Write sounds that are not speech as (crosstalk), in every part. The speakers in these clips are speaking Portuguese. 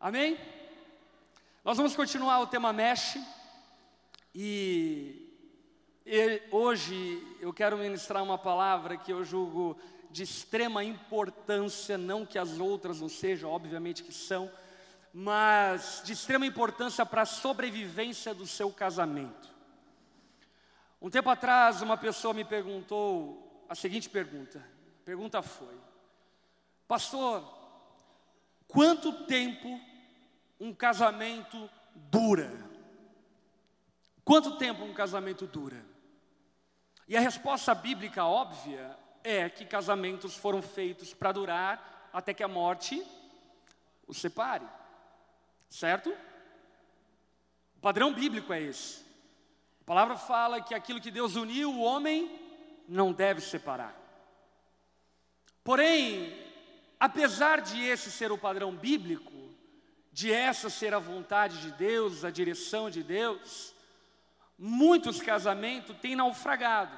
Amém? Nós vamos continuar o tema Mexe e, e hoje eu quero ministrar uma palavra que eu julgo de extrema importância, não que as outras não sejam, obviamente que são, mas de extrema importância para a sobrevivência do seu casamento. Um tempo atrás, uma pessoa me perguntou a seguinte pergunta: a pergunta foi, Pastor, quanto tempo um casamento dura? Quanto tempo um casamento dura? E a resposta bíblica óbvia é que casamentos foram feitos para durar até que a morte os separe. Certo? O padrão bíblico é esse. A palavra fala que aquilo que Deus uniu, o homem não deve separar. Porém, apesar de esse ser o padrão bíblico, de essa ser a vontade de Deus, a direção de Deus, muitos casamentos têm naufragado,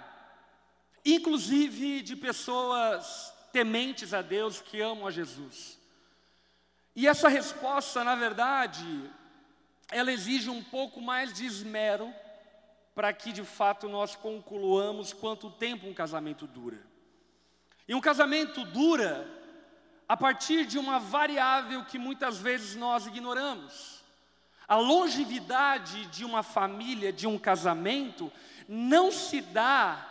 inclusive de pessoas tementes a Deus que amam a Jesus. E essa resposta, na verdade, ela exige um pouco mais de esmero para que de fato nós concluamos quanto tempo um casamento dura. E um casamento dura a partir de uma variável que muitas vezes nós ignoramos. A longevidade de uma família, de um casamento, não se dá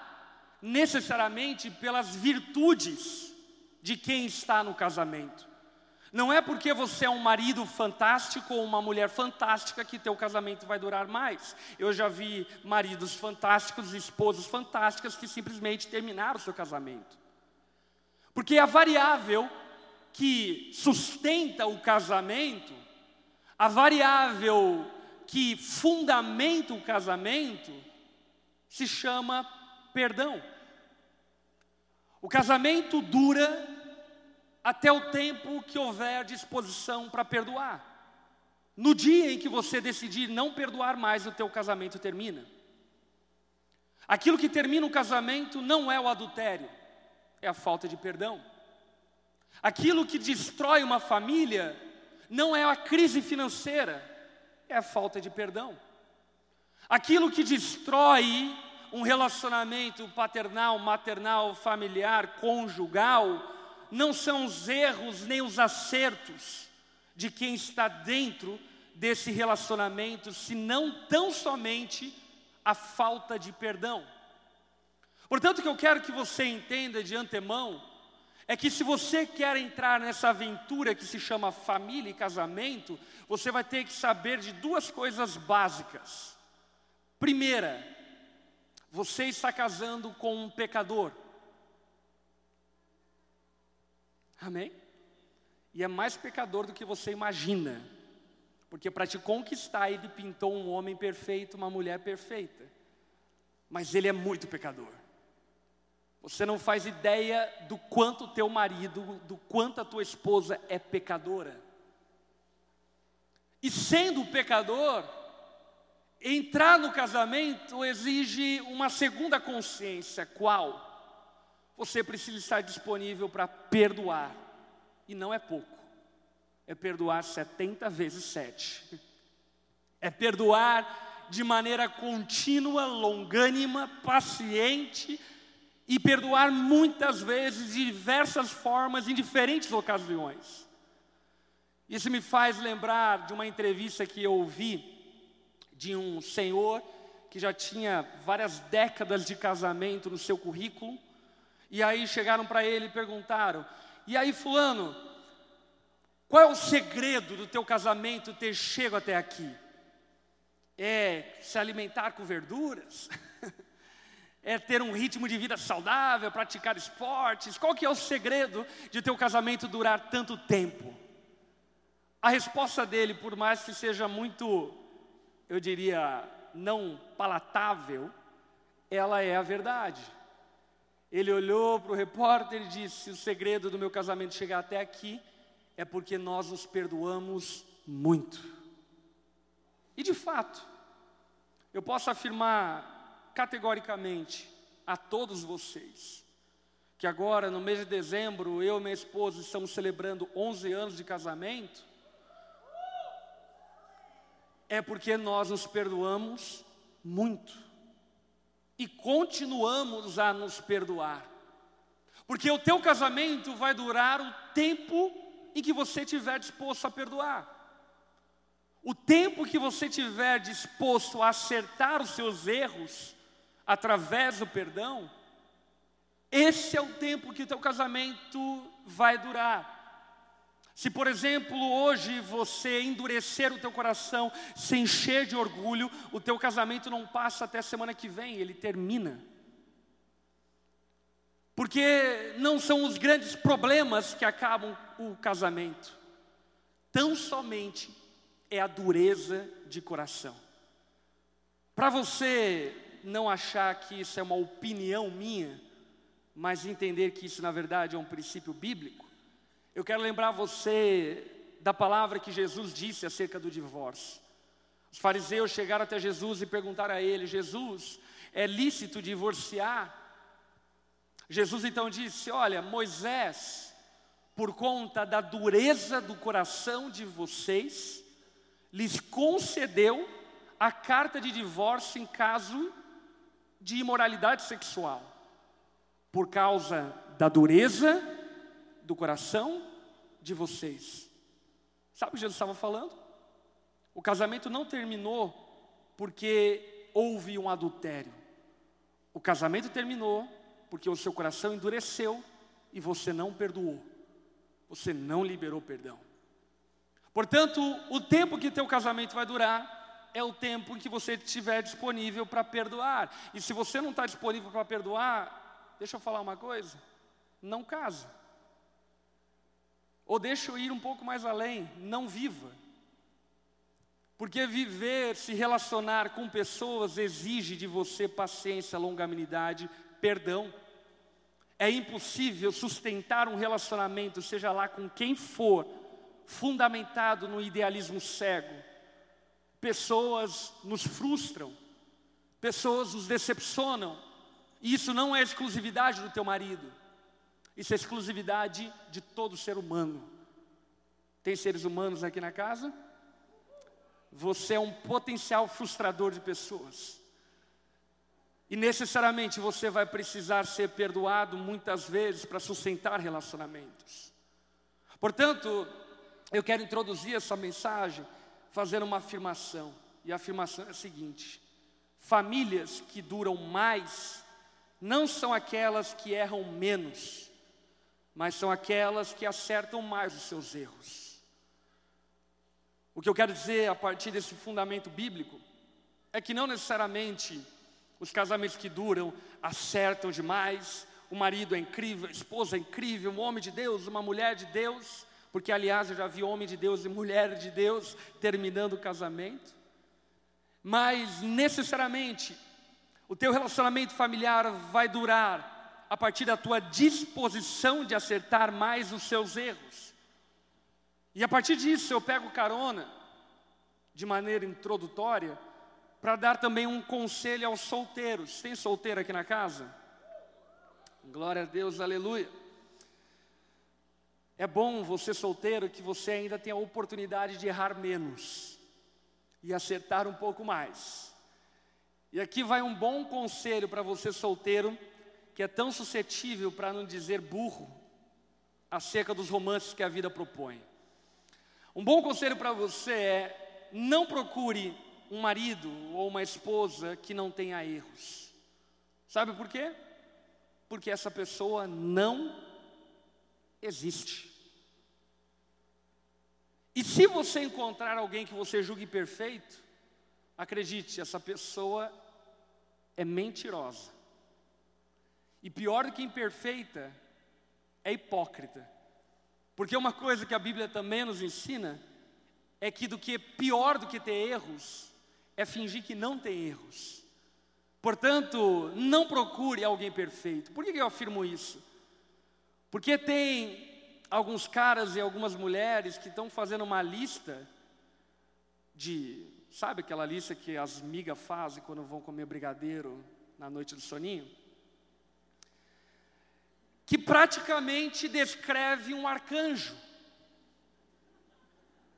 necessariamente pelas virtudes de quem está no casamento. Não é porque você é um marido fantástico ou uma mulher fantástica que teu casamento vai durar mais. Eu já vi maridos fantásticos, esposas fantásticas que simplesmente terminaram o seu casamento. Porque a variável que sustenta o casamento, a variável que fundamenta o casamento, se chama perdão. O casamento dura até o tempo que houver disposição para perdoar. No dia em que você decidir não perdoar mais, o teu casamento termina. Aquilo que termina o casamento não é o adultério, é a falta de perdão. Aquilo que destrói uma família não é a crise financeira, é a falta de perdão. Aquilo que destrói um relacionamento paternal, maternal, familiar, conjugal, não são os erros nem os acertos de quem está dentro desse relacionamento, senão tão somente a falta de perdão. Portanto, o que eu quero que você entenda de antemão é que se você quer entrar nessa aventura que se chama família e casamento, você vai ter que saber de duas coisas básicas. Primeira, você está casando com um pecador. Amém? E é mais pecador do que você imagina. Porque para te conquistar, ele pintou um homem perfeito, uma mulher perfeita. Mas ele é muito pecador. Você não faz ideia do quanto teu marido, do quanto a tua esposa é pecadora. E sendo pecador, entrar no casamento exige uma segunda consciência, qual? Você precisa estar disponível para perdoar. E não é pouco. É perdoar 70 vezes 7. É perdoar de maneira contínua, longânima, paciente, e perdoar muitas vezes, de diversas formas, em diferentes ocasiões. Isso me faz lembrar de uma entrevista que eu ouvi de um senhor que já tinha várias décadas de casamento no seu currículo, e aí chegaram para ele e perguntaram: E aí, Fulano, qual é o segredo do teu casamento ter chego até aqui? É se alimentar com verduras? (laughs) é ter um ritmo de vida saudável, praticar esportes? Qual que é o segredo de teu casamento durar tanto tempo? A resposta dele, por mais que seja muito, eu diria, não palatável, ela é a verdade. Ele olhou para o repórter e disse: O segredo do meu casamento chegar até aqui é porque nós nos perdoamos muito. E de fato, eu posso afirmar categoricamente a todos vocês que agora, no mês de dezembro, eu e minha esposa estamos celebrando 11 anos de casamento. é porque nós nos perdoamos muito e continuamos a nos perdoar. Porque o teu casamento vai durar o tempo em que você estiver disposto a perdoar. O tempo que você estiver disposto a acertar os seus erros através do perdão, esse é o tempo que o teu casamento vai durar. Se, por exemplo, hoje você endurecer o teu coração, se encher de orgulho, o teu casamento não passa até semana que vem, ele termina. Porque não são os grandes problemas que acabam o casamento, tão somente é a dureza de coração. Para você não achar que isso é uma opinião minha, mas entender que isso na verdade é um princípio bíblico, eu quero lembrar você da palavra que Jesus disse acerca do divórcio. Os fariseus chegaram até Jesus e perguntaram a ele: Jesus, é lícito divorciar? Jesus então disse: Olha, Moisés, por conta da dureza do coração de vocês, lhes concedeu a carta de divórcio em caso de imoralidade sexual, por causa da dureza do coração de vocês. Sabe o que Jesus estava falando? O casamento não terminou porque houve um adultério. O casamento terminou porque o seu coração endureceu e você não perdoou. Você não liberou perdão. Portanto, o tempo que teu casamento vai durar é o tempo em que você estiver disponível para perdoar. E se você não está disponível para perdoar, deixa eu falar uma coisa: não casa. Ou deixa eu ir um pouco mais além, não viva. Porque viver, se relacionar com pessoas exige de você paciência, longanimidade, perdão. É impossível sustentar um relacionamento, seja lá com quem for, fundamentado no idealismo cego. Pessoas nos frustram, pessoas nos decepcionam, e isso não é exclusividade do teu marido, isso é exclusividade de todo ser humano. Tem seres humanos aqui na casa? Você é um potencial frustrador de pessoas. E necessariamente você vai precisar ser perdoado muitas vezes para sustentar relacionamentos. Portanto, eu quero introduzir essa mensagem fazendo uma afirmação. E a afirmação é a seguinte: famílias que duram mais não são aquelas que erram menos, mas são aquelas que acertam mais os seus erros. O que eu quero dizer a partir desse fundamento bíblico é que não necessariamente os casamentos que duram acertam demais, o marido é incrível, a esposa é incrível, um homem de Deus, uma mulher de Deus porque, aliás, eu já vi homem de Deus e mulher de Deus terminando o casamento. Mas, necessariamente, o teu relacionamento familiar vai durar a partir da tua disposição de acertar mais os seus erros. E a partir disso, eu pego carona, de maneira introdutória, para dar também um conselho aos solteiros. Tem solteiro aqui na casa? Glória a Deus, aleluia. É bom você solteiro que você ainda tem a oportunidade de errar menos e acertar um pouco mais. E aqui vai um bom conselho para você solteiro que é tão suscetível para não dizer burro acerca dos romances que a vida propõe. Um bom conselho para você é não procure um marido ou uma esposa que não tenha erros. Sabe por quê? Porque essa pessoa não existe. E se você encontrar alguém que você julgue perfeito, acredite, essa pessoa é mentirosa. E pior do que imperfeita, é hipócrita. Porque uma coisa que a Bíblia também nos ensina é que do que pior do que ter erros é fingir que não tem erros. Portanto, não procure alguém perfeito. Por que eu afirmo isso? Porque tem alguns caras e algumas mulheres que estão fazendo uma lista de, sabe aquela lista que as migas fazem quando vão comer brigadeiro na noite do soninho? Que praticamente descreve um arcanjo.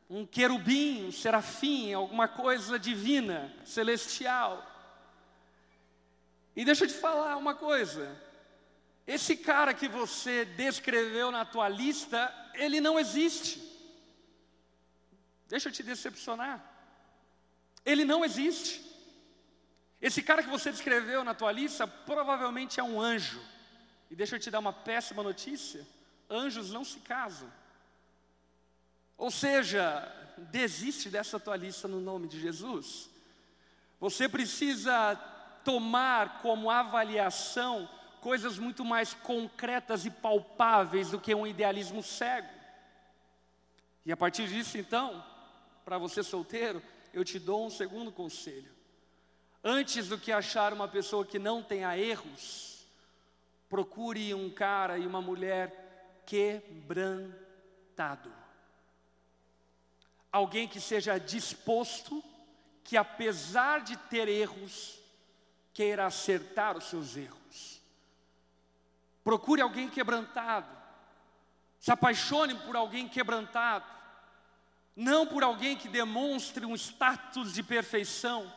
um querubim, um serafim, alguma coisa divina, celestial. E deixa eu te falar uma coisa. Esse cara que você descreveu na tua lista, ele não existe. Deixa eu te decepcionar. Ele não existe. Esse cara que você descreveu na tua lista provavelmente é um anjo. E deixa eu te dar uma péssima notícia: anjos não se casam. Ou seja, desiste dessa tua lista no nome de Jesus. Você precisa tomar como avaliação coisas muito mais concretas e palpáveis do que um idealismo cego. E a partir disso, então, para você solteiro, eu te dou um segundo conselho. Antes do que achar uma pessoa que não tenha erros, procure um cara e uma mulher quebrantado. Alguém que seja disposto, que apesar de ter erros, queira acertar os seus erros. Procure alguém quebrantado. Se apaixone por alguém quebrantado. Não por alguém que demonstre um status de perfeição,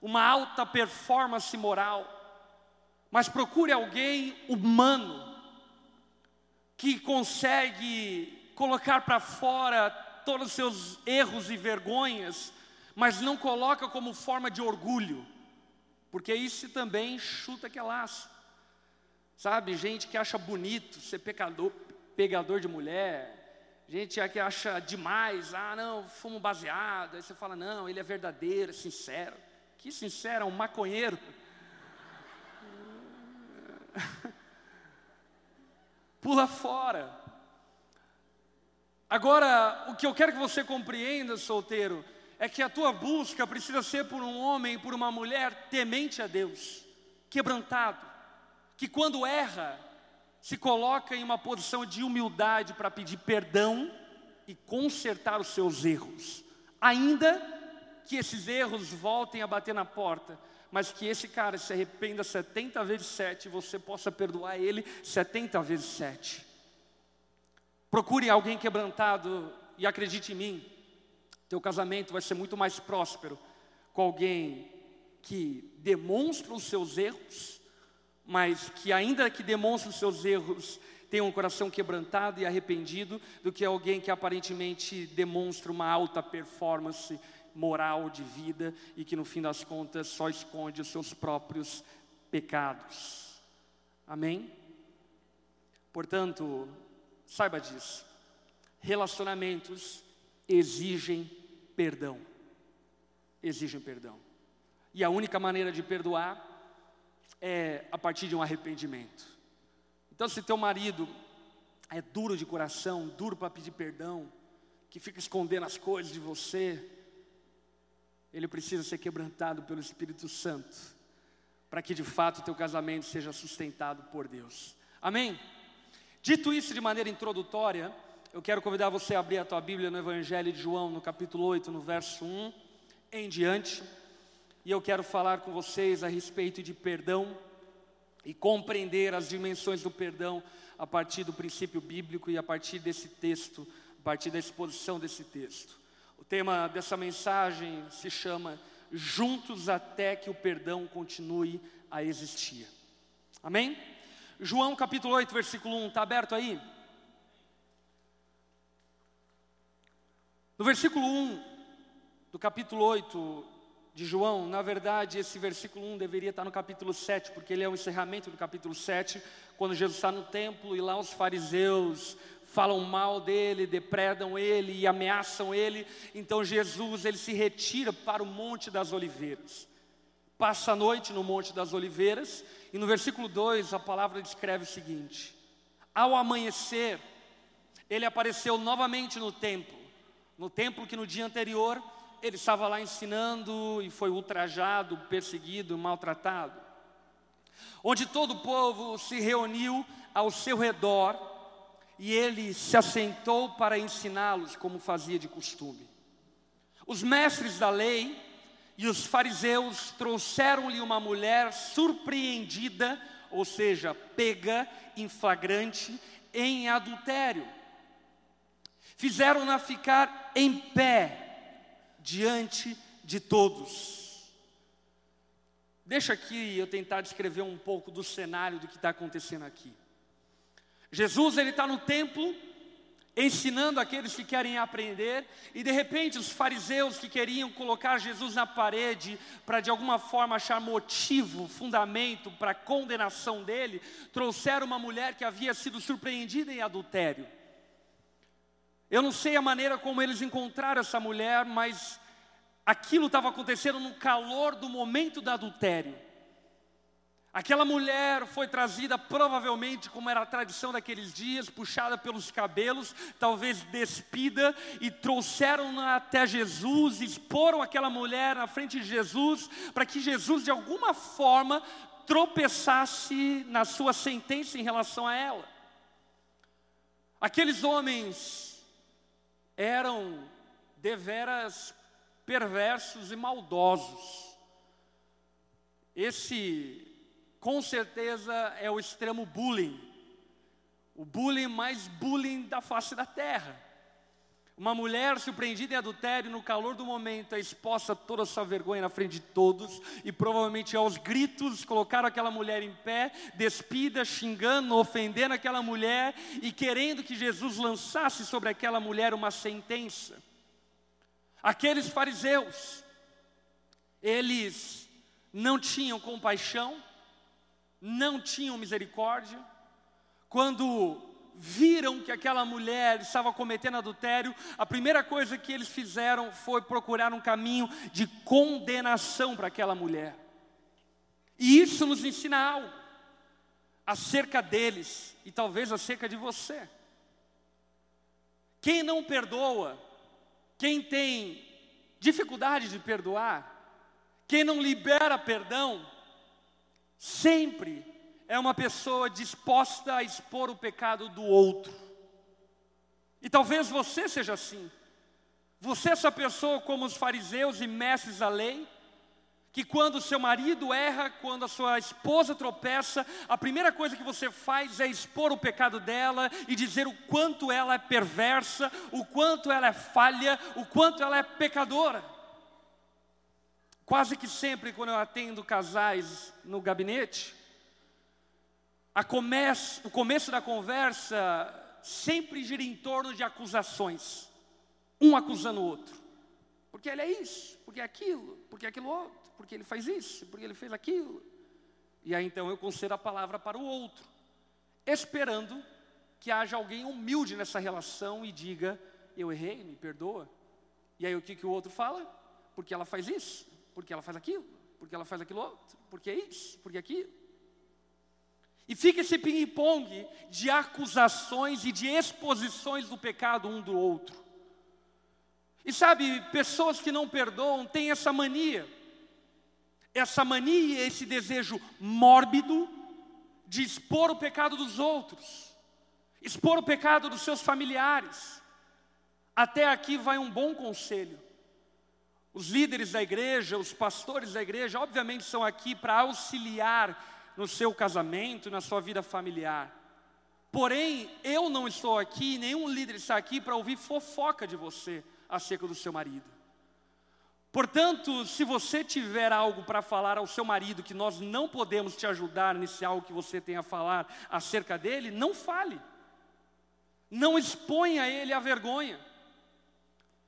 uma alta performance moral, mas procure alguém humano, que consegue colocar para fora todos os seus erros e vergonhas, mas não coloca como forma de orgulho porque isso também chuta que é laço. Sabe, gente que acha bonito ser pecador, pegador de mulher, gente que acha demais, ah não, fumo baseado, aí você fala, não, ele é verdadeiro, é sincero. Que sincero, é um maconheiro. (laughs) Pula fora. Agora, o que eu quero que você compreenda, solteiro, é que a tua busca precisa ser por um homem por uma mulher temente a Deus, quebrantado, que quando erra, se coloca em uma posição de humildade para pedir perdão e consertar os seus erros, ainda que esses erros voltem a bater na porta, mas que esse cara se arrependa 70 vezes 7 e você possa perdoar ele 70 vezes 7. Procure alguém quebrantado e acredite em mim, teu casamento vai ser muito mais próspero com alguém que demonstra os seus erros, mas que ainda que demonstre os seus erros, tem um coração quebrantado e arrependido, do que alguém que aparentemente demonstra uma alta performance moral de vida e que no fim das contas só esconde os seus próprios pecados. Amém? Portanto, saiba disso. Relacionamentos exigem perdão. Exigem perdão. E a única maneira de perdoar é a partir de um arrependimento. Então, se teu marido é duro de coração, duro para pedir perdão, que fica escondendo as coisas de você, ele precisa ser quebrantado pelo Espírito Santo, para que de fato o teu casamento seja sustentado por Deus. Amém? Dito isso de maneira introdutória, eu quero convidar você a abrir a tua Bíblia no Evangelho de João, no capítulo 8, no verso 1 em diante. E eu quero falar com vocês a respeito de perdão e compreender as dimensões do perdão a partir do princípio bíblico e a partir desse texto, a partir da exposição desse texto. O tema dessa mensagem se chama Juntos até que o perdão continue a existir. Amém? João capítulo 8, versículo 1, está aberto aí? No versículo 1 do capítulo 8 de João, na verdade, esse versículo 1 deveria estar no capítulo 7, porque ele é o encerramento do capítulo 7, quando Jesus está no templo e lá os fariseus falam mal dele, depredam ele e ameaçam ele. Então Jesus ele se retira para o Monte das Oliveiras. Passa a noite no Monte das Oliveiras e no versículo 2 a palavra descreve o seguinte: Ao amanhecer, ele apareceu novamente no templo no templo que no dia anterior ele estava lá ensinando e foi ultrajado, perseguido, maltratado. Onde todo o povo se reuniu ao seu redor e ele se assentou para ensiná-los como fazia de costume. Os mestres da lei e os fariseus trouxeram-lhe uma mulher surpreendida, ou seja, pega em flagrante em adultério. fizeram-na ficar em pé diante de todos. Deixa aqui eu tentar descrever um pouco do cenário do que está acontecendo aqui. Jesus ele está no templo ensinando aqueles que querem aprender, e de repente os fariseus que queriam colocar Jesus na parede para de alguma forma achar motivo, fundamento para a condenação dele, trouxeram uma mulher que havia sido surpreendida em adultério. Eu não sei a maneira como eles encontraram essa mulher, mas aquilo estava acontecendo no calor do momento do adultério. Aquela mulher foi trazida provavelmente, como era a tradição daqueles dias, puxada pelos cabelos, talvez despida, e trouxeram-na até Jesus, exporam aquela mulher na frente de Jesus, para que Jesus de alguma forma tropeçasse na sua sentença em relação a ela. Aqueles homens eram deveras perversos e maldosos. Esse com certeza é o extremo bullying. O bullying mais bullying da face da terra. Uma mulher surpreendida em adultério, no calor do momento, é exposta a toda a sua vergonha na frente de todos, e provavelmente aos gritos colocaram aquela mulher em pé, despida, xingando, ofendendo aquela mulher e querendo que Jesus lançasse sobre aquela mulher uma sentença. Aqueles fariseus, eles não tinham compaixão, não tinham misericórdia, quando viram que aquela mulher estava cometendo adultério, a primeira coisa que eles fizeram foi procurar um caminho de condenação para aquela mulher. E isso nos ensina algo acerca deles e talvez acerca de você. Quem não perdoa, quem tem dificuldade de perdoar, quem não libera perdão, sempre é uma pessoa disposta a expor o pecado do outro. E talvez você seja assim. Você é essa pessoa como os fariseus e mestres da lei, que quando seu marido erra, quando a sua esposa tropeça, a primeira coisa que você faz é expor o pecado dela e dizer o quanto ela é perversa, o quanto ela é falha, o quanto ela é pecadora. Quase que sempre, quando eu atendo casais no gabinete, comece, o começo da conversa sempre gira em torno de acusações, um acusando o outro. Porque ele é isso, porque é aquilo, porque é aquilo outro, porque ele faz isso, porque ele fez aquilo. E aí então eu concedo a palavra para o outro, esperando que haja alguém humilde nessa relação e diga: Eu errei, me perdoa. E aí o que, que o outro fala? Porque ela faz isso, porque ela faz aquilo, porque ela faz aquilo outro, porque é isso, porque é aquilo. E fica esse ping-pong de acusações e de exposições do pecado um do outro. E sabe, pessoas que não perdoam têm essa mania, essa mania, esse desejo mórbido de expor o pecado dos outros, expor o pecado dos seus familiares. Até aqui vai um bom conselho. Os líderes da igreja, os pastores da igreja, obviamente são aqui para auxiliar no seu casamento, na sua vida familiar. Porém, eu não estou aqui, nenhum líder está aqui para ouvir fofoca de você acerca do seu marido. Portanto, se você tiver algo para falar ao seu marido que nós não podemos te ajudar nesse algo que você tem a falar acerca dele, não fale. Não exponha ele à vergonha.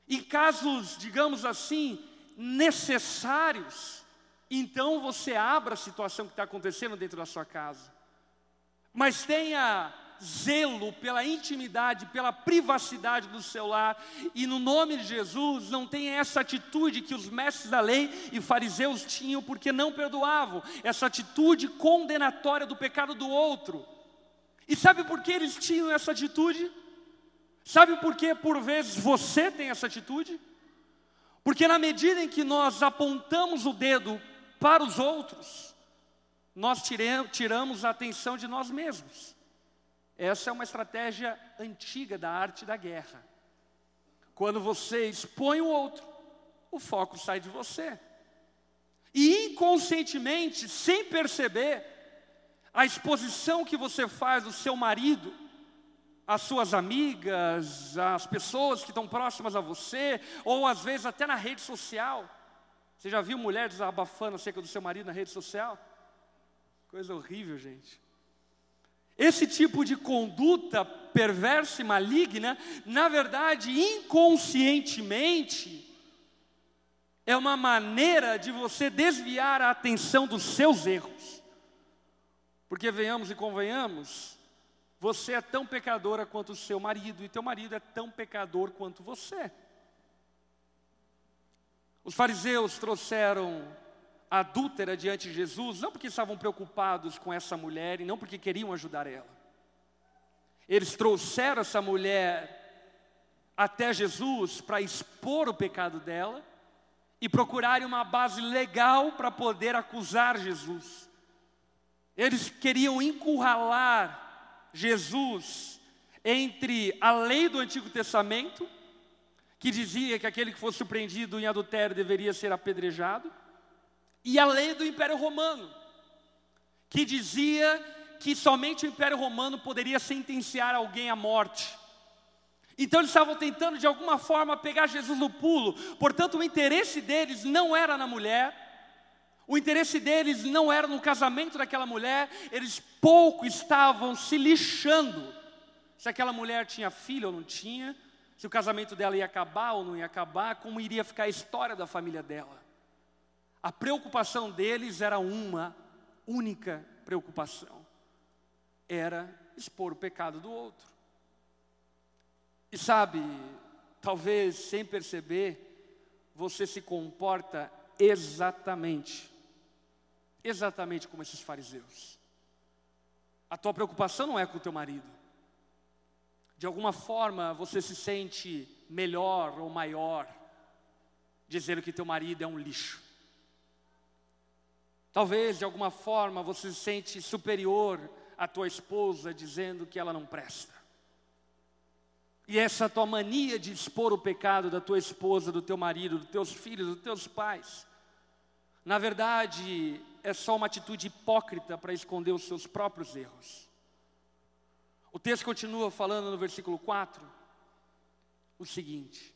Em casos, digamos assim, necessários, então você abra a situação que está acontecendo dentro da sua casa. Mas tenha zelo pela intimidade, pela privacidade do seu lar, e no nome de Jesus, não tenha essa atitude que os mestres da lei e fariseus tinham, porque não perdoavam, essa atitude condenatória do pecado do outro. E sabe por que eles tinham essa atitude? Sabe por que por vezes você tem essa atitude? Porque na medida em que nós apontamos o dedo para os outros, nós tiramos a atenção de nós mesmos. Essa é uma estratégia antiga da arte da guerra. Quando você expõe o outro, o foco sai de você. E inconscientemente, sem perceber, a exposição que você faz do seu marido, as suas amigas, as pessoas que estão próximas a você, ou às vezes até na rede social. Você já viu mulher desabafando acerca do seu marido na rede social? Coisa horrível, gente. Esse tipo de conduta perversa e maligna, na verdade, inconscientemente, é uma maneira de você desviar a atenção dos seus erros. Porque venhamos e convenhamos, você é tão pecadora quanto o seu marido, e teu marido é tão pecador quanto você. Os fariseus trouxeram a adúltera diante de Jesus, não porque estavam preocupados com essa mulher e não porque queriam ajudar ela. Eles trouxeram essa mulher até Jesus para expor o pecado dela e procurarem uma base legal para poder acusar Jesus. Eles queriam encurralar Jesus entre a lei do Antigo Testamento, que dizia que aquele que fosse surpreendido em adultério deveria ser apedrejado, e a lei do Império Romano, que dizia que somente o Império Romano poderia sentenciar alguém à morte. Então eles estavam tentando de alguma forma pegar Jesus no pulo, portanto o interesse deles não era na mulher, o interesse deles não era no casamento daquela mulher, eles pouco estavam se lixando se aquela mulher tinha filho ou não tinha, se o casamento dela ia acabar ou não ia acabar, como iria ficar a história da família dela. A preocupação deles era uma única preocupação: era expor o pecado do outro. E sabe, talvez sem perceber, você se comporta exatamente exatamente como esses fariseus. A tua preocupação não é com o teu marido. De alguma forma você se sente melhor ou maior, dizendo que teu marido é um lixo. Talvez de alguma forma você se sente superior à tua esposa, dizendo que ela não presta. E essa tua mania de expor o pecado da tua esposa, do teu marido, dos teus filhos, dos teus pais, na verdade, é só uma atitude hipócrita para esconder os seus próprios erros. O texto continua falando no versículo 4 o seguinte: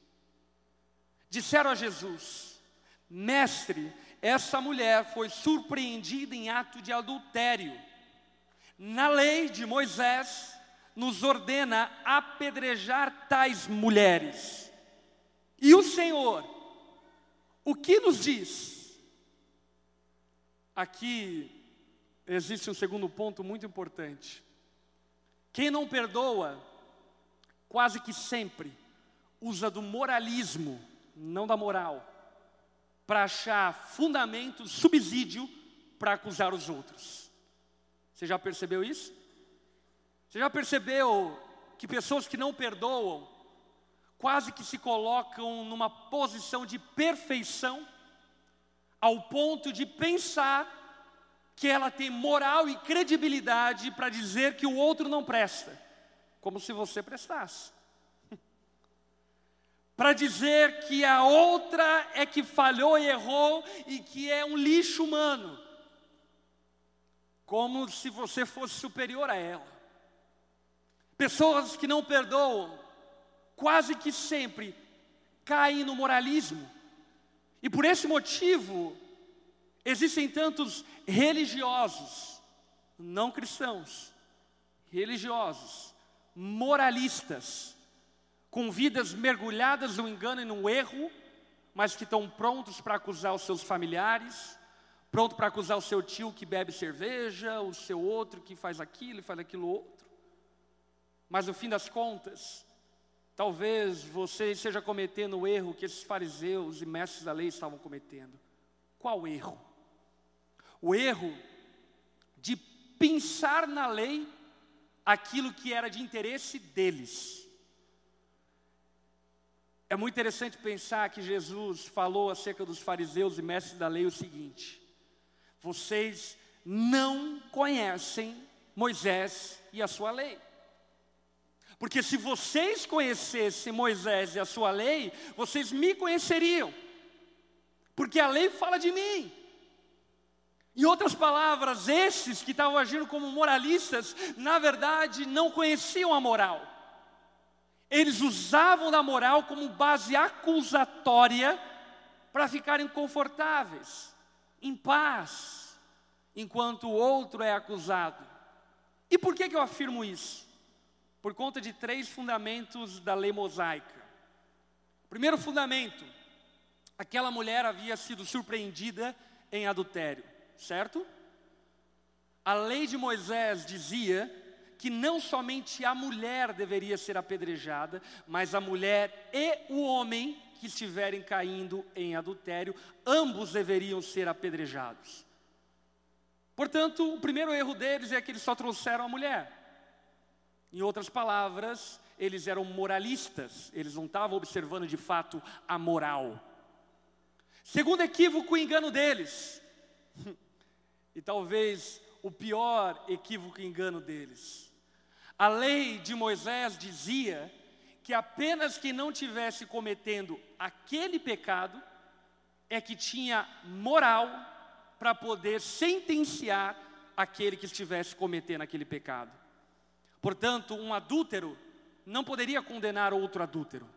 Disseram a Jesus, Mestre, essa mulher foi surpreendida em ato de adultério. Na lei de Moisés, nos ordena apedrejar tais mulheres. E o Senhor, o que nos diz? Aqui existe um segundo ponto muito importante. Quem não perdoa, quase que sempre, usa do moralismo, não da moral, para achar fundamento, subsídio para acusar os outros. Você já percebeu isso? Você já percebeu que pessoas que não perdoam quase que se colocam numa posição de perfeição ao ponto de pensar que ela tem moral e credibilidade para dizer que o outro não presta, como se você prestasse. (laughs) para dizer que a outra é que falhou e errou e que é um lixo humano, como se você fosse superior a ela. Pessoas que não perdoam, quase que sempre caem no moralismo e por esse motivo, existem tantos religiosos, não cristãos, religiosos, moralistas, com vidas mergulhadas no engano e no erro, mas que estão prontos para acusar os seus familiares, pronto para acusar o seu tio que bebe cerveja, o seu outro que faz aquilo e faz aquilo outro. Mas no fim das contas, Talvez você esteja cometendo o erro que esses fariseus e mestres da lei estavam cometendo. Qual erro? O erro de pensar na lei aquilo que era de interesse deles. É muito interessante pensar que Jesus falou acerca dos fariseus e mestres da lei o seguinte: vocês não conhecem Moisés e a sua lei. Porque se vocês conhecessem Moisés e a sua lei, vocês me conheceriam. Porque a lei fala de mim. Em outras palavras, esses que estavam agindo como moralistas, na verdade não conheciam a moral. Eles usavam da moral como base acusatória para ficarem confortáveis, em paz, enquanto o outro é acusado. E por que, que eu afirmo isso? Por conta de três fundamentos da lei mosaica. Primeiro fundamento: aquela mulher havia sido surpreendida em adultério, certo? A lei de Moisés dizia que não somente a mulher deveria ser apedrejada, mas a mulher e o homem que estiverem caindo em adultério, ambos deveriam ser apedrejados. Portanto, o primeiro erro deles é que eles só trouxeram a mulher. Em outras palavras, eles eram moralistas, eles não estavam observando de fato a moral. Segundo equívoco, o engano deles, e talvez o pior equívoco e engano deles. A lei de Moisés dizia que apenas quem não tivesse cometendo aquele pecado é que tinha moral para poder sentenciar aquele que estivesse cometendo aquele pecado. Portanto, um adúltero não poderia condenar outro adúltero.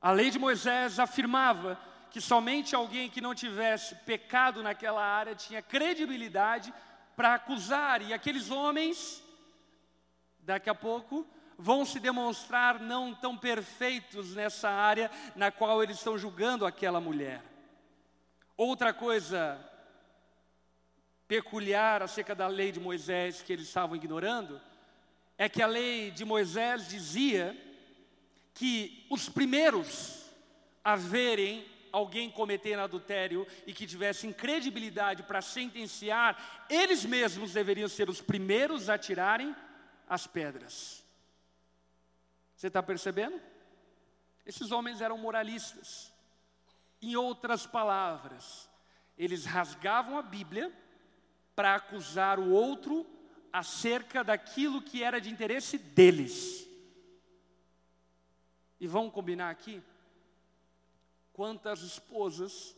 A lei de Moisés afirmava que somente alguém que não tivesse pecado naquela área tinha credibilidade para acusar, e aqueles homens, daqui a pouco, vão se demonstrar não tão perfeitos nessa área na qual eles estão julgando aquela mulher. Outra coisa peculiar acerca da lei de Moisés que eles estavam ignorando é que a lei de Moisés dizia que os primeiros a verem alguém cometendo adultério e que tivessem credibilidade para sentenciar, eles mesmos deveriam ser os primeiros a tirarem as pedras. Você está percebendo? Esses homens eram moralistas. Em outras palavras, eles rasgavam a Bíblia para acusar o outro acerca daquilo que era de interesse deles. E vamos combinar aqui? Quantas esposas,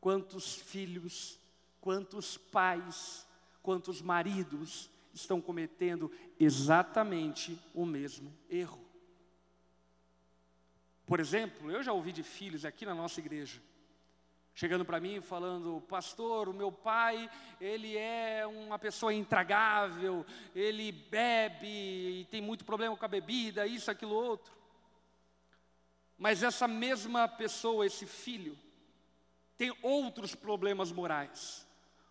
quantos filhos, quantos pais, quantos maridos estão cometendo exatamente o mesmo erro. Por exemplo, eu já ouvi de filhos aqui na nossa igreja, chegando para mim falando, pastor, o meu pai, ele é uma pessoa intragável, ele bebe e tem muito problema com a bebida, isso, aquilo, outro. Mas essa mesma pessoa, esse filho, tem outros problemas morais,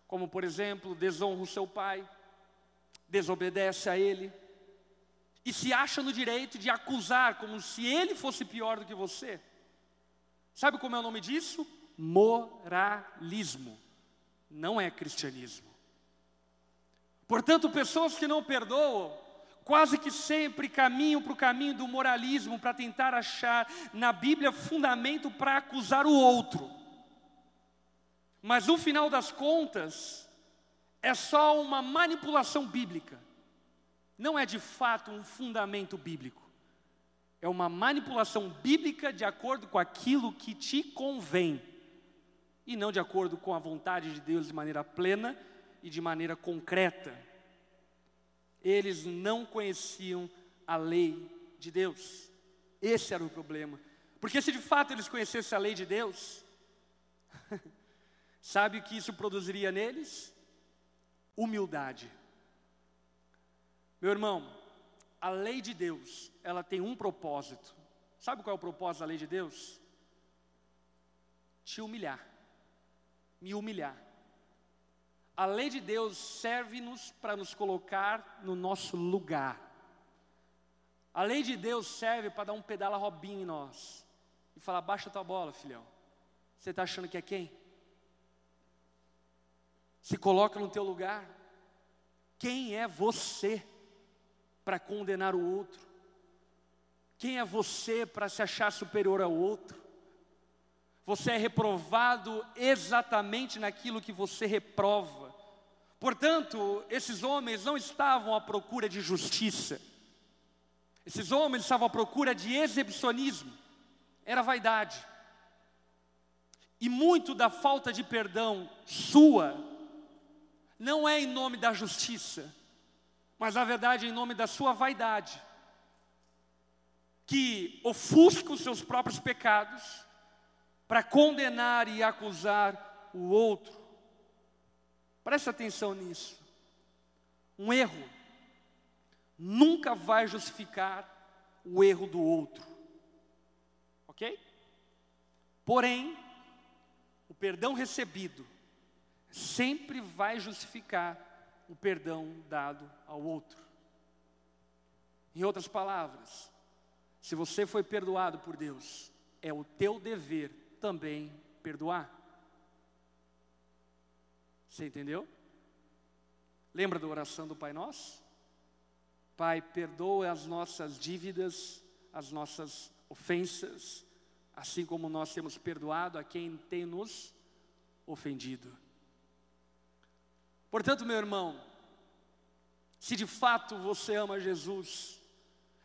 como por exemplo, desonra o seu pai, desobedece a ele, e se acha no direito de acusar como se ele fosse pior do que você. Sabe como é o nome disso? Moralismo. Não é cristianismo. Portanto, pessoas que não perdoam, quase que sempre caminham para o caminho do moralismo para tentar achar na Bíblia fundamento para acusar o outro. Mas no final das contas, é só uma manipulação bíblica não é de fato um fundamento bíblico. É uma manipulação bíblica de acordo com aquilo que te convém, e não de acordo com a vontade de Deus de maneira plena e de maneira concreta. Eles não conheciam a lei de Deus. Esse era o problema. Porque se de fato eles conhecessem a lei de Deus, (laughs) sabe o que isso produziria neles? Humildade. Meu irmão, a lei de Deus, ela tem um propósito. Sabe qual é o propósito da lei de Deus? Te humilhar, me humilhar. A lei de Deus serve-nos para nos colocar no nosso lugar. A lei de Deus serve para dar um pedala robinho em nós e falar: baixa tua bola, filhão. Você está achando que é quem? Se coloca no teu lugar. Quem é você? para condenar o outro? Quem é você para se achar superior ao outro? Você é reprovado exatamente naquilo que você reprova. Portanto, esses homens não estavam à procura de justiça. Esses homens estavam à procura de exibicionismo. Era vaidade. E muito da falta de perdão sua não é em nome da justiça, mas na verdade em nome da sua vaidade. que ofusca os seus próprios pecados para condenar e acusar o outro. Preste atenção nisso. Um erro nunca vai justificar o erro do outro. Ok? Porém, o perdão recebido sempre vai justificar o perdão dado ao outro. Em outras palavras, se você foi perdoado por Deus, é o teu dever também perdoar. Você entendeu? Lembra da oração do Pai Nosso? Pai, perdoa as nossas dívidas, as nossas ofensas, assim como nós temos perdoado a quem tem nos ofendido. Portanto, meu irmão, se de fato você ama Jesus,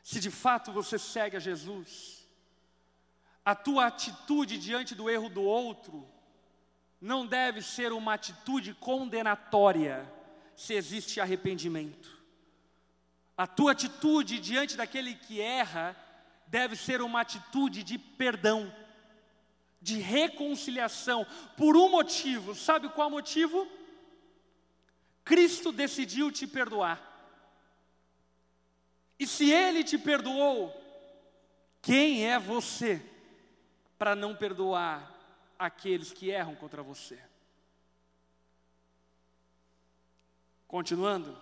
se de fato você segue a Jesus, a tua atitude diante do erro do outro não deve ser uma atitude condenatória, se existe arrependimento. A tua atitude diante daquele que erra deve ser uma atitude de perdão, de reconciliação, por um motivo, sabe qual motivo? Cristo decidiu te perdoar. E se Ele te perdoou, quem é você para não perdoar aqueles que erram contra você? Continuando,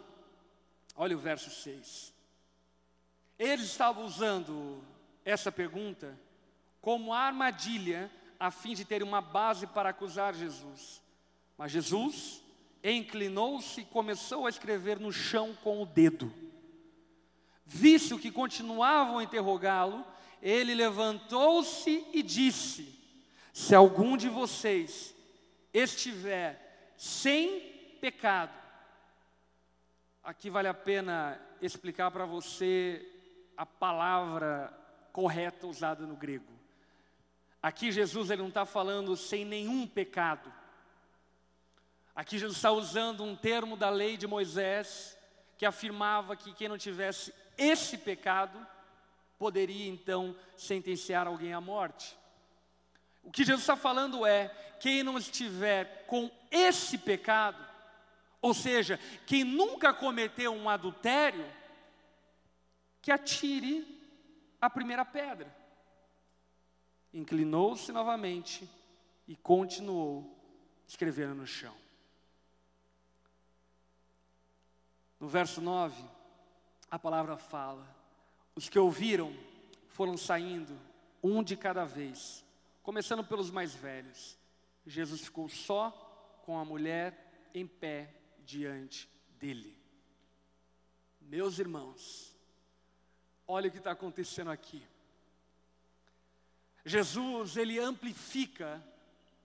olha o verso 6. Eles estavam usando essa pergunta como armadilha a fim de ter uma base para acusar Jesus. Mas Jesus inclinou-se e começou a escrever no chão com o dedo. Visto que continuavam a interrogá-lo, ele levantou-se e disse: Se algum de vocês estiver sem pecado, aqui vale a pena explicar para você a palavra correta usada no grego. Aqui Jesus ele não está falando sem nenhum pecado. Aqui Jesus está usando um termo da lei de Moisés que afirmava que quem não tivesse esse pecado poderia então sentenciar alguém à morte. O que Jesus está falando é: quem não estiver com esse pecado, ou seja, quem nunca cometeu um adultério, que atire a primeira pedra. Inclinou-se novamente e continuou escrevendo no chão. No verso 9, a palavra fala: os que ouviram foram saindo, um de cada vez, começando pelos mais velhos. Jesus ficou só com a mulher em pé diante dele. Meus irmãos, olha o que está acontecendo aqui. Jesus, ele amplifica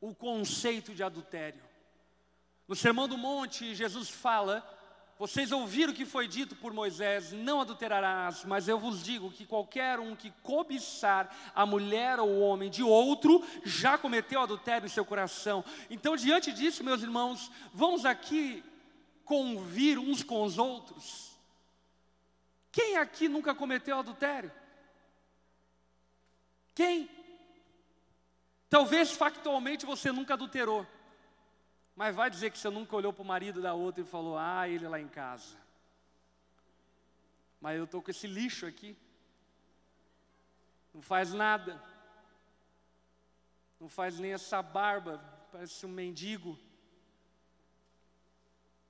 o conceito de adultério. No Sermão do Monte, Jesus fala vocês ouviram o que foi dito por Moisés: não adulterarás, mas eu vos digo que qualquer um que cobiçar a mulher ou o homem de outro já cometeu adultério em seu coração. Então, diante disso, meus irmãos, vamos aqui convir uns com os outros. Quem aqui nunca cometeu adultério? Quem? Talvez factualmente você nunca adulterou. Mas vai dizer que você nunca olhou para o marido da outra e falou: Ah, ele lá em casa. Mas eu estou com esse lixo aqui. Não faz nada. Não faz nem essa barba, parece um mendigo.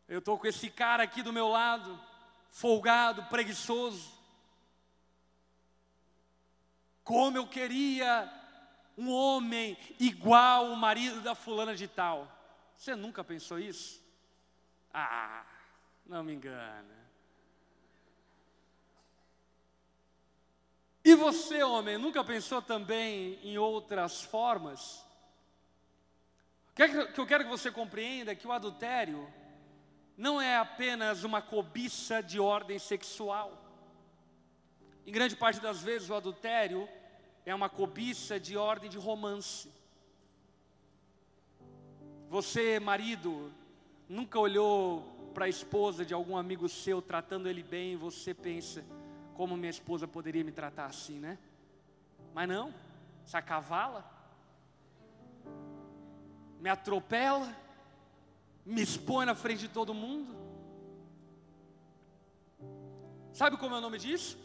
Eu estou com esse cara aqui do meu lado, folgado, preguiçoso. Como eu queria um homem igual o marido da fulana de tal. Você nunca pensou isso? Ah, não me engana. E você, homem, nunca pensou também em outras formas? O que eu quero que você compreenda é que o adultério não é apenas uma cobiça de ordem sexual. Em grande parte das vezes, o adultério é uma cobiça de ordem de romance. Você, marido, nunca olhou para a esposa de algum amigo seu tratando ele bem e você pensa, como minha esposa poderia me tratar assim, né? Mas não, se acavala, me atropela, me expõe na frente de todo mundo. Sabe como é o nome disso?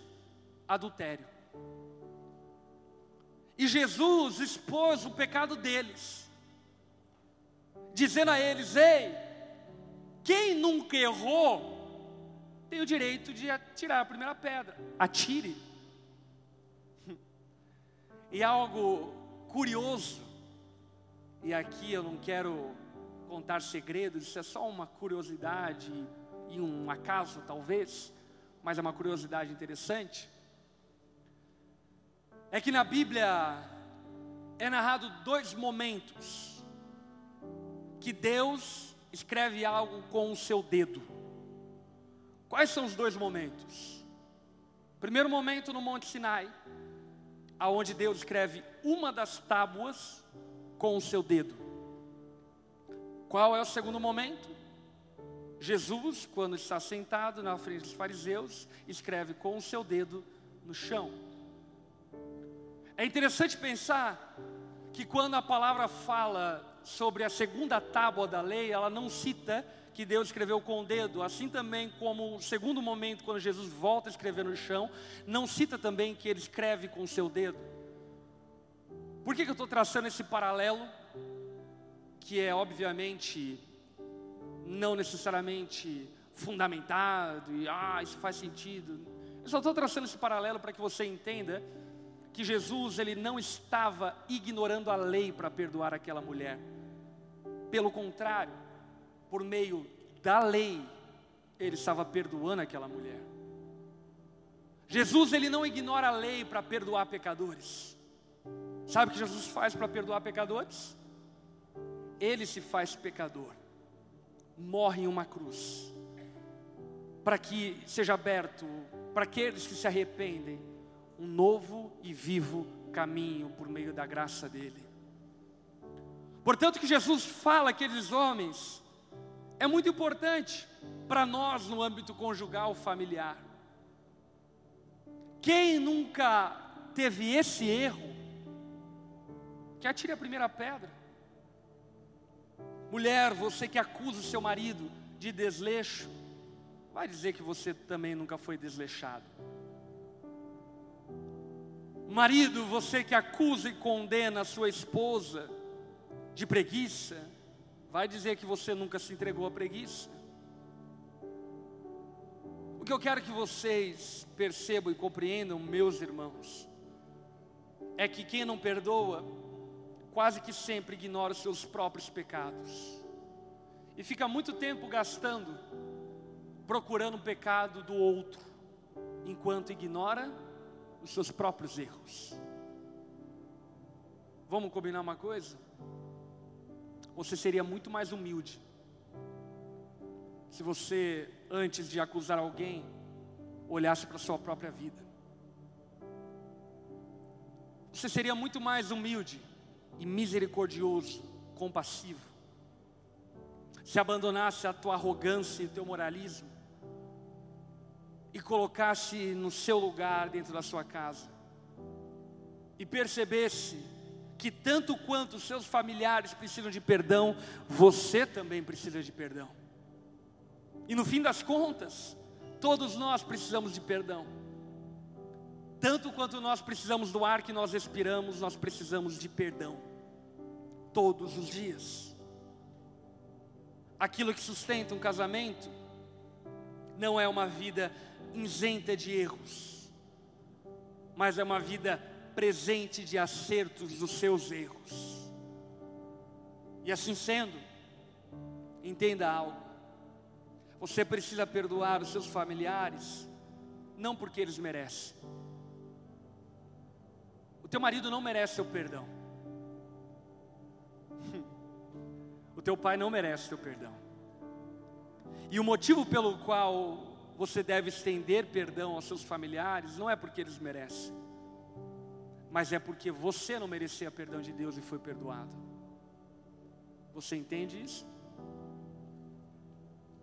Adultério. E Jesus expôs o pecado deles, dizendo a eles: Ei, quem nunca errou, tem o direito de atirar a primeira pedra. Atire. (laughs) E algo curioso, e aqui eu não quero contar segredos, isso é só uma curiosidade e um acaso talvez, mas é uma curiosidade interessante. É que na Bíblia é narrado dois momentos que Deus escreve algo com o seu dedo. Quais são os dois momentos? Primeiro momento no Monte Sinai, aonde Deus escreve uma das tábuas com o seu dedo. Qual é o segundo momento? Jesus, quando está sentado na frente dos fariseus, escreve com o seu dedo no chão. É interessante pensar que quando a palavra fala sobre a segunda tábua da lei, ela não cita que Deus escreveu com o dedo, assim também como o segundo momento, quando Jesus volta a escrever no chão, não cita também que ele escreve com o seu dedo. Por que, que eu estou traçando esse paralelo? Que é obviamente não necessariamente fundamentado e ah, isso faz sentido. Eu só estou traçando esse paralelo para que você entenda que Jesus ele não estava ignorando a lei para perdoar aquela mulher. Pelo contrário, por meio da lei, ele estava perdoando aquela mulher. Jesus ele não ignora a lei para perdoar pecadores. Sabe o que Jesus faz para perdoar pecadores? Ele se faz pecador, morre em uma cruz, para que seja aberto para aqueles que se arrependem um novo e vivo caminho por meio da graça dele. Portanto, que Jesus fala àqueles homens é muito importante para nós no âmbito conjugal familiar. Quem nunca teve esse erro, que atire a primeira pedra. Mulher, você que acusa o seu marido de desleixo, vai dizer que você também nunca foi desleixado. Marido, você que acusa e condena a sua esposa de preguiça, vai dizer que você nunca se entregou à preguiça. O que eu quero que vocês percebam e compreendam, meus irmãos, é que quem não perdoa, quase que sempre ignora os seus próprios pecados. E fica muito tempo gastando procurando o pecado do outro, enquanto ignora os seus próprios erros. Vamos combinar uma coisa? Você seria muito mais humilde se você, antes de acusar alguém, olhasse para a sua própria vida. Você seria muito mais humilde e misericordioso, compassivo, se abandonasse a tua arrogância e o teu moralismo e colocasse no seu lugar dentro da sua casa e percebesse que tanto quanto seus familiares precisam de perdão, você também precisa de perdão. E no fim das contas, todos nós precisamos de perdão. Tanto quanto nós precisamos do ar que nós respiramos, nós precisamos de perdão todos os dias. Aquilo que sustenta um casamento não é uma vida isenta de erros, mas é uma vida presente de acertos dos seus erros. E assim sendo, entenda algo. Você precisa perdoar os seus familiares, não porque eles merecem. O teu marido não merece seu perdão. (laughs) O teu pai não merece teu perdão. E o motivo pelo qual você deve estender perdão aos seus familiares não é porque eles merecem, mas é porque você não merecia perdão de Deus e foi perdoado. Você entende isso?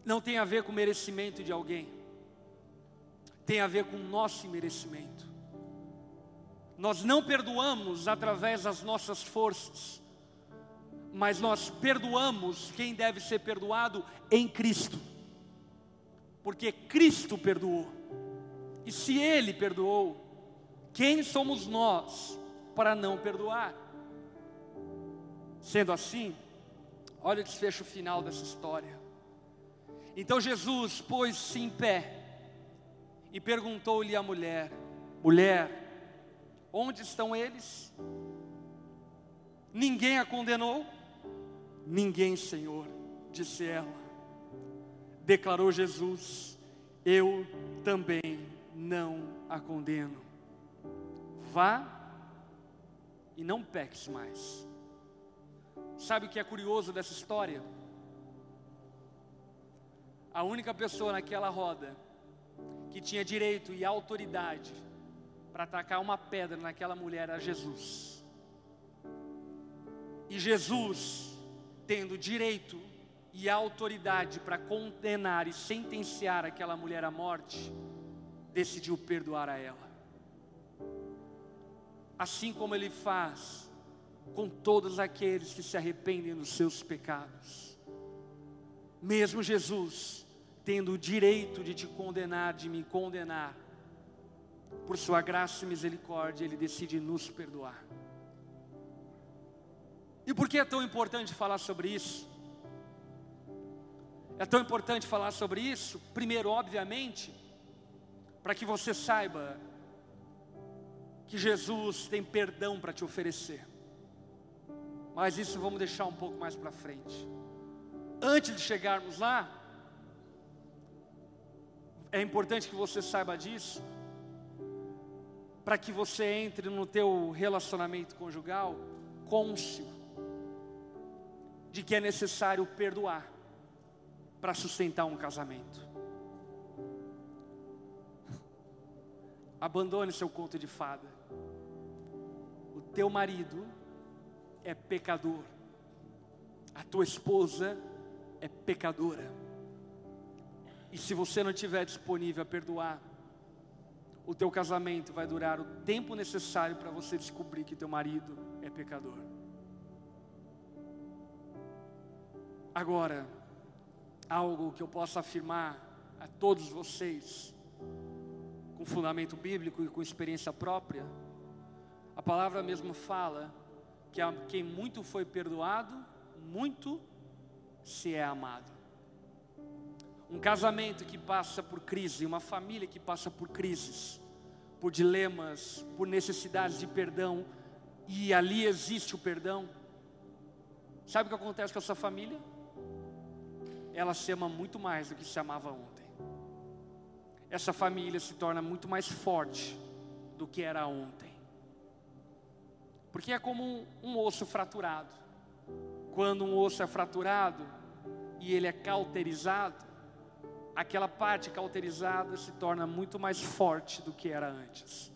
Não tem a ver com o merecimento de alguém, tem a ver com o nosso merecimento. Nós não perdoamos através das nossas forças, mas nós perdoamos quem deve ser perdoado em Cristo, porque Cristo perdoou, e se Ele perdoou, quem somos nós para não perdoar? Sendo assim, olha o desfecho final dessa história. Então Jesus pôs-se em pé e perguntou-lhe à mulher: Mulher, Onde estão eles? Ninguém a condenou? Ninguém, Senhor, disse ela. Declarou Jesus: Eu também não a condeno. Vá e não peques mais. Sabe o que é curioso dessa história? A única pessoa naquela roda que tinha direito e autoridade para atacar uma pedra naquela mulher era Jesus. E Jesus, tendo direito e autoridade para condenar e sentenciar aquela mulher à morte, decidiu perdoar a ela. Assim como ele faz com todos aqueles que se arrependem dos seus pecados. Mesmo Jesus, tendo o direito de te condenar, de me condenar, por sua graça e misericórdia, Ele decide nos perdoar. E por que é tão importante falar sobre isso? É tão importante falar sobre isso, primeiro, obviamente, para que você saiba que Jesus tem perdão para te oferecer. Mas isso vamos deixar um pouco mais para frente. Antes de chegarmos lá, é importante que você saiba disso para que você entre no teu relacionamento conjugal cônscio de que é necessário perdoar para sustentar um casamento. Abandone seu conto de fada. O teu marido é pecador. A tua esposa é pecadora. E se você não estiver disponível a perdoar, o teu casamento vai durar o tempo necessário para você descobrir que teu marido é pecador. Agora, algo que eu posso afirmar a todos vocês, com fundamento bíblico e com experiência própria, a palavra mesmo fala que a quem muito foi perdoado, muito se é amado. Um casamento que passa por crise, uma família que passa por crises, por dilemas, por necessidades de perdão, e ali existe o perdão. Sabe o que acontece com essa família? Ela se ama muito mais do que se amava ontem. Essa família se torna muito mais forte do que era ontem. Porque é como um, um osso fraturado. Quando um osso é fraturado e ele é cauterizado, aquela parte cauterizada se torna muito mais forte do que era antes.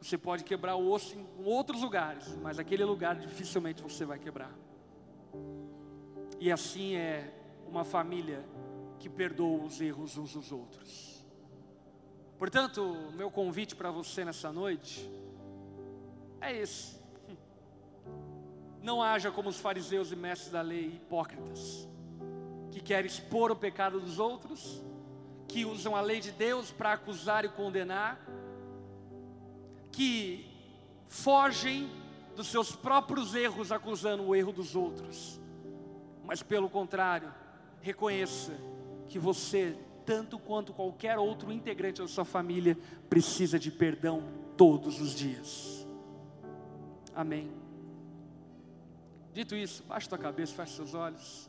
Você pode quebrar o osso em outros lugares, mas aquele lugar dificilmente você vai quebrar. E assim é uma família que perdoa os erros uns dos outros. Portanto, meu convite para você nessa noite é esse. Não haja como os fariseus e mestres da lei hipócritas que querem expor o pecado dos outros, que usam a lei de Deus para acusar e condenar, que fogem dos seus próprios erros acusando o erro dos outros, mas pelo contrário, reconheça que você, tanto quanto qualquer outro integrante da sua família, precisa de perdão todos os dias. Amém. Dito isso, baixe tua cabeça, feche seus olhos.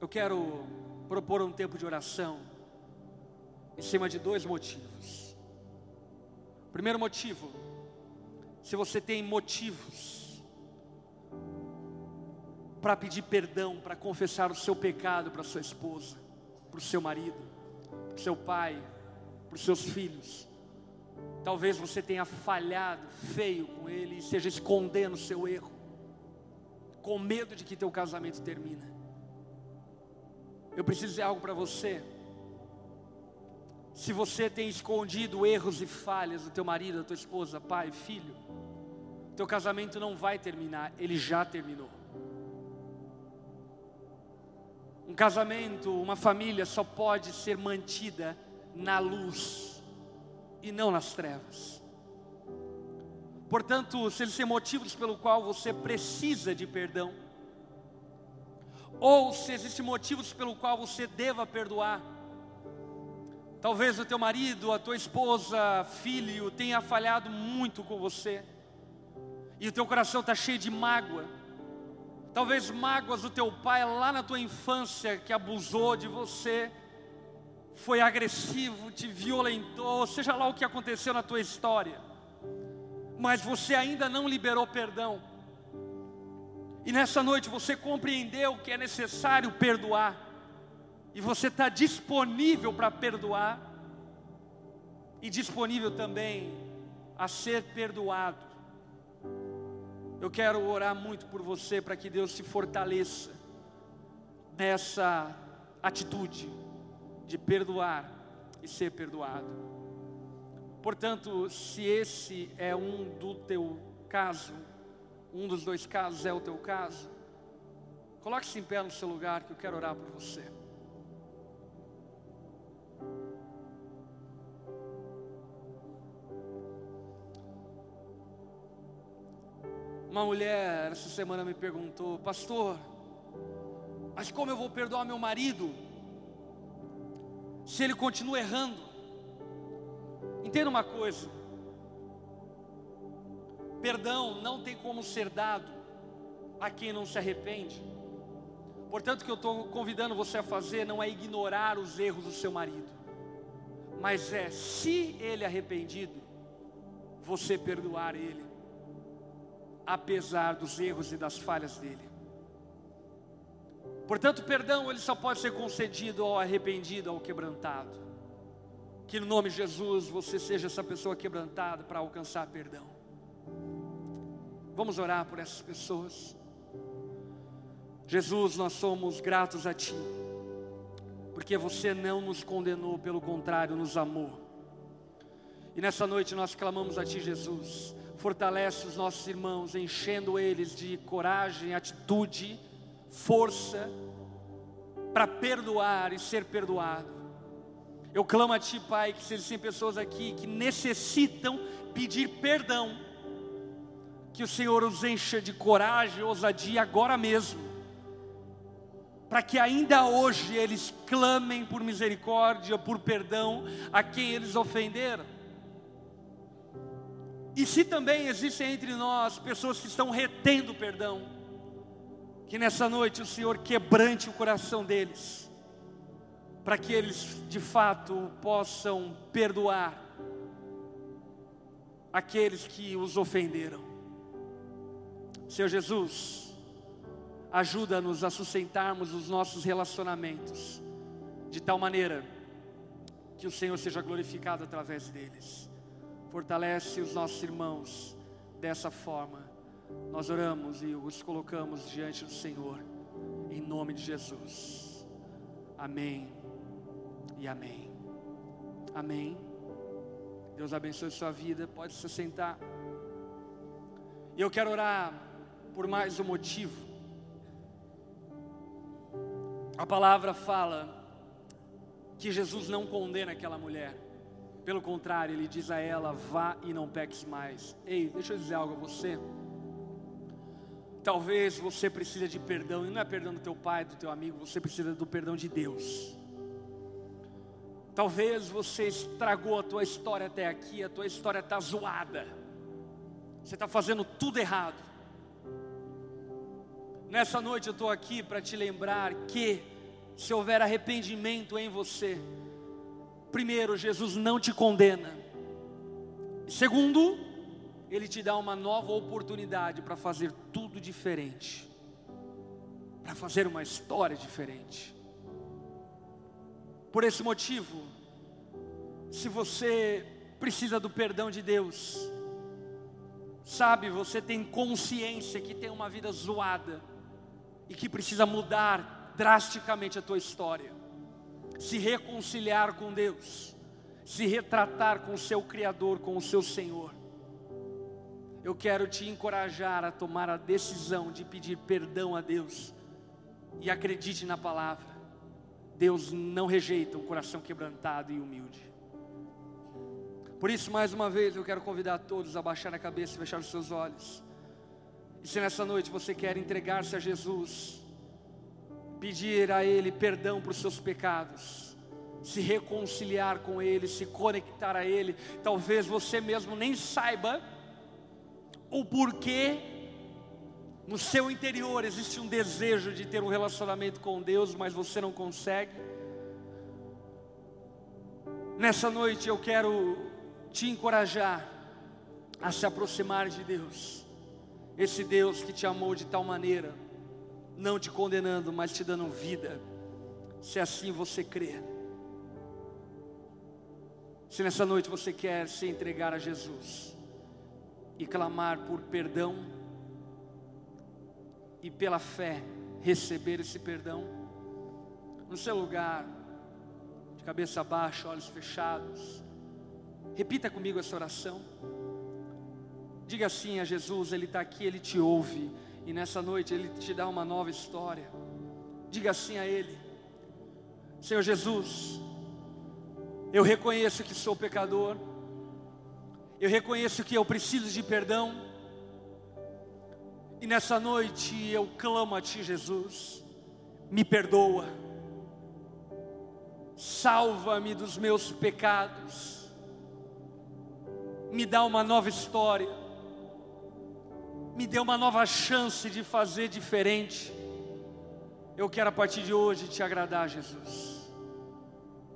Eu quero propor um tempo de oração em cima de dois motivos. Primeiro motivo, se você tem motivos para pedir perdão, para confessar o seu pecado para sua esposa, para o seu marido, para o seu pai, para os seus filhos. Talvez você tenha falhado feio com ele e esteja escondendo o seu erro. com medo de que teu casamento termina. Eu preciso dizer algo para você. Se você tem escondido erros e falhas do teu marido, da tua esposa, pai, filho, teu casamento não vai terminar, ele já terminou. Um casamento, uma família só pode ser mantida na luz e não nas trevas. Portanto, se existem motivos pelo qual você precisa de perdão, ou se existem motivos pelo qual você deva perdoar, talvez o teu marido, a tua esposa, filho tenha falhado muito com você, e o teu coração está cheio de mágoa, talvez mágoas do teu pai lá na tua infância que abusou de você, foi agressivo, te violentou, seja lá o que aconteceu na tua história, mas você ainda não liberou perdão. E nessa noite você compreendeu que é necessário perdoar, e você está disponível para perdoar, e disponível também a ser perdoado. Eu quero orar muito por você para que Deus te fortaleça nessa atitude de perdoar e ser perdoado. Portanto, se esse é um do teu caso, um dos dois casos é o teu caso, coloque-se em pé no seu lugar que eu quero orar por você. Uma mulher essa semana me perguntou, pastor, mas como eu vou perdoar meu marido? se ele continua errando. Entenda uma coisa: perdão não tem como ser dado a quem não se arrepende. Portanto, o que eu estou convidando você a fazer não é ignorar os erros do seu marido, mas é, se ele é arrependido, você perdoar ele, apesar dos erros e das falhas dele. Portanto, perdão ele só pode ser concedido ao arrependido, ao quebrantado. Que no nome de Jesus você seja essa pessoa quebrantada para alcançar perdão. Vamos orar por essas pessoas. Jesus, nós somos gratos a Ti, porque você não nos condenou, pelo contrário, nos amou. E nessa noite nós clamamos a Ti, Jesus, fortalece os nossos irmãos, enchendo eles de coragem, atitude, força para perdoar e ser perdoado. Eu clamo a Ti, Pai, que se existem pessoas aqui que necessitam pedir perdão, que o Senhor os encha de coragem ousadia agora mesmo, para que ainda hoje eles clamem por misericórdia, por perdão a quem eles ofenderam. E se também existem entre nós pessoas que estão retendo perdão, que nessa noite o Senhor quebrante o coração deles, para que eles de fato possam perdoar aqueles que os ofenderam. Senhor Jesus, ajuda-nos a sustentarmos os nossos relacionamentos de tal maneira que o Senhor seja glorificado através deles. Fortalece os nossos irmãos dessa forma nós oramos e os colocamos diante do Senhor, em nome de Jesus. Amém e amém. Amém. Deus abençoe sua vida. Pode se sentar. E eu quero orar por mais um motivo. A palavra fala que Jesus não condena aquela mulher. Pelo contrário, ele diz a ela: vá e não peques mais. Ei, deixa eu dizer algo a você. Talvez você precise de perdão, e não é perdão do teu pai, do teu amigo, você precisa do perdão de Deus. Talvez você estragou a tua história até aqui, a tua história está zoada. Você está fazendo tudo errado. Nessa noite eu estou aqui para te lembrar que, se houver arrependimento em você, primeiro, Jesus não te condena. Segundo, ele te dá uma nova oportunidade para fazer tudo diferente, para fazer uma história diferente. Por esse motivo, se você precisa do perdão de Deus, sabe, você tem consciência que tem uma vida zoada, e que precisa mudar drasticamente a tua história, se reconciliar com Deus, se retratar com o seu Criador, com o seu Senhor. Eu quero te encorajar a tomar a decisão de pedir perdão a Deus e acredite na palavra. Deus não rejeita um coração quebrantado e humilde. Por isso, mais uma vez, eu quero convidar todos a baixar a cabeça e fechar os seus olhos. E se nessa noite você quer entregar-se a Jesus, pedir a Ele perdão por seus pecados, se reconciliar com Ele, se conectar a Ele, talvez você mesmo nem saiba o porquê no seu interior existe um desejo de ter um relacionamento com Deus, mas você não consegue. Nessa noite eu quero te encorajar a se aproximar de Deus, esse Deus que te amou de tal maneira, não te condenando, mas te dando vida, se assim você crê. Se nessa noite você quer se entregar a Jesus e clamar por perdão, e pela fé receber esse perdão, no seu lugar, de cabeça baixa, olhos fechados, repita comigo essa oração. Diga assim a Jesus: Ele está aqui, Ele te ouve, e nessa noite Ele te dá uma nova história. Diga assim a Ele: Senhor Jesus, eu reconheço que sou pecador, eu reconheço que eu preciso de perdão, e nessa noite eu clamo a Ti, Jesus, me perdoa, salva-me dos meus pecados, me dá uma nova história, me dê uma nova chance de fazer diferente. Eu quero a partir de hoje te agradar, Jesus.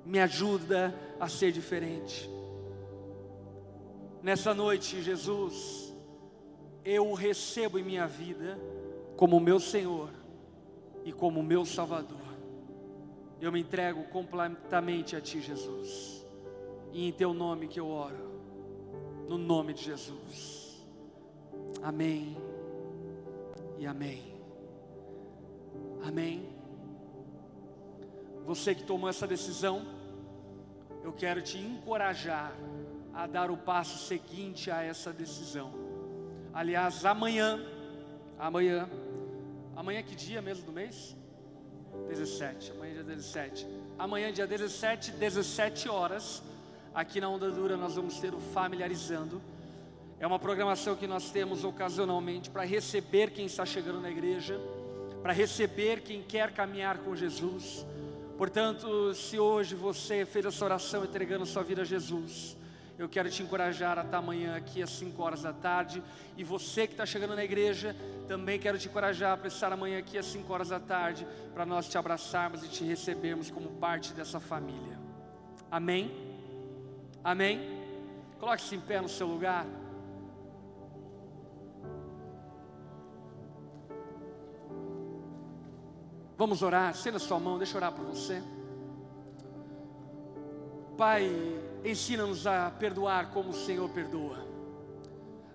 Me ajuda a ser diferente. Nessa noite, Jesus, eu o recebo em minha vida como meu Senhor e como meu Salvador. Eu me entrego completamente a Ti, Jesus. E em Teu nome que eu oro, no nome de Jesus. Amém e amém. Amém. Você que tomou essa decisão, eu quero te encorajar a dar o passo seguinte a essa decisão. Aliás, amanhã, amanhã, amanhã que dia mesmo do mês? 17, amanhã dia 17. Amanhã dia 17, 17 horas, aqui na Onda Dura nós vamos ter o Familiarizando. É uma programação que nós temos ocasionalmente para receber quem está chegando na igreja, para receber quem quer caminhar com Jesus. Portanto, se hoje você fez essa oração entregando sua vida a Jesus, eu quero te encorajar a estar amanhã aqui às 5 horas da tarde. E você que está chegando na igreja, também quero te encorajar para estar amanhã aqui às 5 horas da tarde, para nós te abraçarmos e te recebermos como parte dessa família. Amém? Amém? Coloque-se em pé no seu lugar. Vamos orar, sendo a sua mão, deixa eu orar por você. Pai, ensina-nos a perdoar como o Senhor perdoa.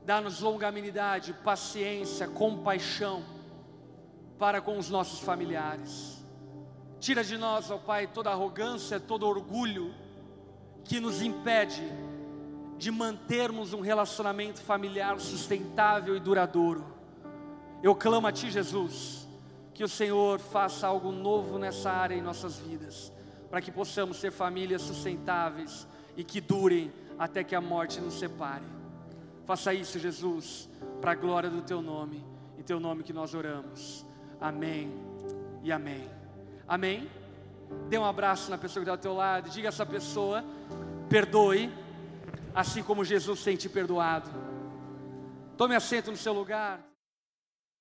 Dá-nos longanimidade, paciência, compaixão para com os nossos familiares. Tira de nós, ó Pai, toda arrogância, todo orgulho que nos impede de mantermos um relacionamento familiar sustentável e duradouro. Eu clamo a Ti, Jesus, que o Senhor faça algo novo nessa área em nossas vidas para que possamos ser famílias sustentáveis e que durem até que a morte nos separe. Faça isso, Jesus, para a glória do Teu nome, em Teu nome que nós oramos. Amém e amém. Amém. Dê um abraço na pessoa que está ao teu lado, diga a essa pessoa: perdoe, assim como Jesus tem te perdoado. Tome assento no seu lugar.